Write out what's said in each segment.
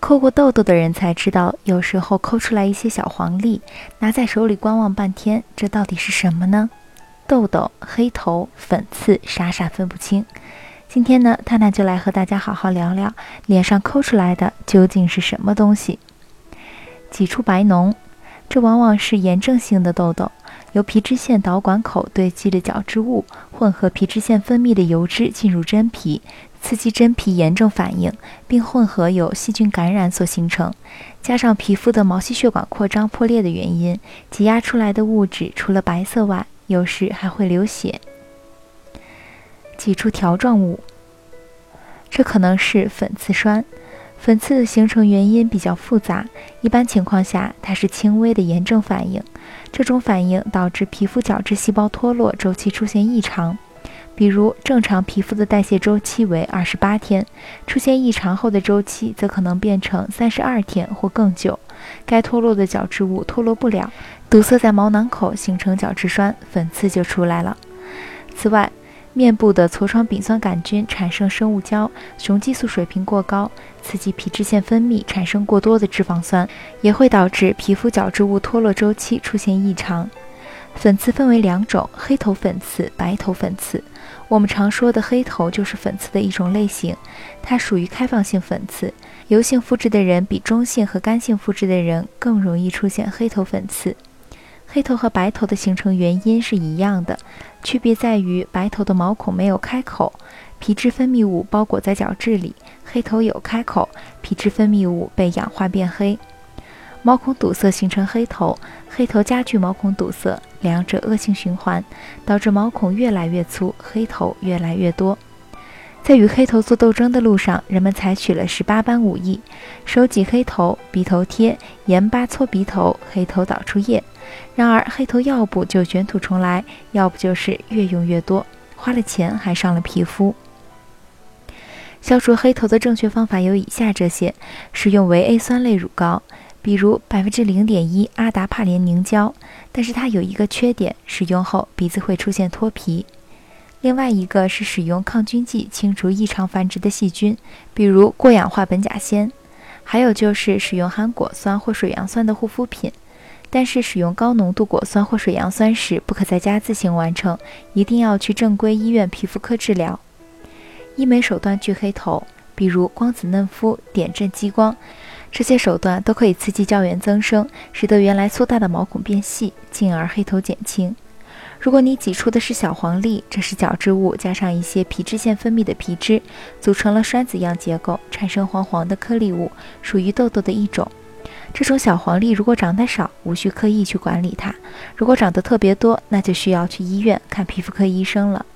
抠过痘痘的人才知道，有时候抠出来一些小黄粒，拿在手里观望半天，这到底是什么呢？痘痘、黑头、粉刺，傻傻分不清。今天呢，探探就来和大家好好聊聊，脸上抠出来的究竟是什么东西？挤出白脓，这往往是炎症性的痘痘。由皮脂腺导管口堆积的角质物混合皮脂腺分泌的油脂进入真皮，刺激真皮炎症反应，并混合有细菌感染所形成。加上皮肤的毛细血管扩张破裂的原因，挤压出来的物质除了白色外，有时还会流血。挤出条状物，这可能是粉刺栓。粉刺的形成原因比较复杂，一般情况下它是轻微的炎症反应。这种反应导致皮肤角质细胞脱落周期出现异常，比如正常皮肤的代谢周期为二十八天，出现异常后的周期则可能变成三十二天或更久。该脱落的角质物脱落不了，堵塞在毛囊口，形成角质栓，粉刺就出来了。此外，面部的痤疮丙酸杆菌产生生物胶，雄激素水平过高，刺激皮脂腺分泌，产生过多的脂肪酸，也会导致皮肤角质物脱落周期出现异常。粉刺分为两种：黑头粉刺、白头粉刺。我们常说的黑头就是粉刺的一种类型，它属于开放性粉刺，油性肤质的人比中性和干性肤质的人更容易出现黑头粉刺。黑头和白头的形成原因是一样的，区别在于白头的毛孔没有开口，皮脂分泌物包裹在角质里；黑头有开口，皮脂分泌物被氧化变黑。毛孔堵塞形成黑头，黑头加剧毛孔堵塞，两者恶性循环，导致毛孔越来越粗，黑头越来越多。在与黑头做斗争的路上，人们采取了十八般武艺：手挤黑头、鼻头贴、盐巴搓鼻头、黑头导出液。然而，黑头要不就卷土重来，要不就是越用越多，花了钱还伤了皮肤。消除黑头的正确方法有以下这些：使用维 A 酸类乳膏，比如百分之零点一阿达帕莲凝胶，但是它有一个缺点，使用后鼻子会出现脱皮。另外一个是使用抗菌剂清除异常繁殖的细菌，比如过氧化苯甲酰。还有就是使用含果酸或水杨酸的护肤品。但是使用高浓度果酸或水杨酸时，不可在家自行完成，一定要去正规医院皮肤科治疗。医美手段去黑头，比如光子嫩肤、点阵激光，这些手段都可以刺激胶原增生，使得原来粗大的毛孔变细，进而黑头减轻。如果你挤出的是小黄粒，这是角质物加上一些皮脂腺分泌的皮脂，组成了栓子样结构，产生黄黄的颗粒物，属于痘痘的一种。这种小黄粒如果长得少，无需刻意去管理它；如果长得特别多，那就需要去医院看皮肤科医生了。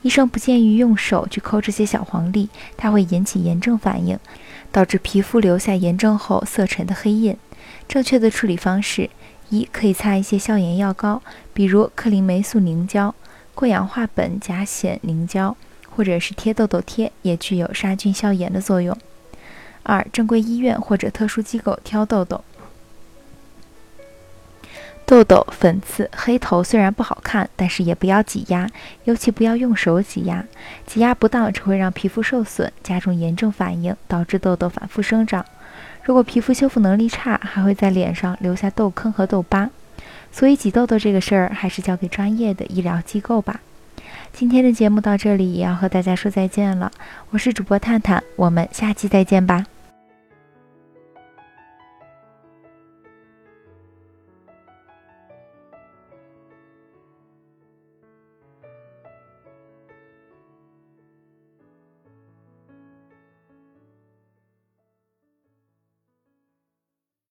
医生不建议用手去抠这些小黄粒，它会引起炎症反应，导致皮肤留下炎症后色沉的黑印。正确的处理方式：一、可以擦一些消炎药膏，比如克林霉素凝胶、过氧化苯甲酰凝胶，或者是贴痘痘贴，也具有杀菌消炎的作用。二、正规医院或者特殊机构挑痘痘。痘痘、粉刺、黑头虽然不好看，但是也不要挤压，尤其不要用手挤压。挤压不当只会让皮肤受损，加重炎症反应，导致痘痘反复生长。如果皮肤修复能力差，还会在脸上留下痘坑和痘疤。所以挤痘痘这个事儿，还是交给专业的医疗机构吧。今天的节目到这里，也要和大家说再见了。我是主播探探，我们下期再见吧。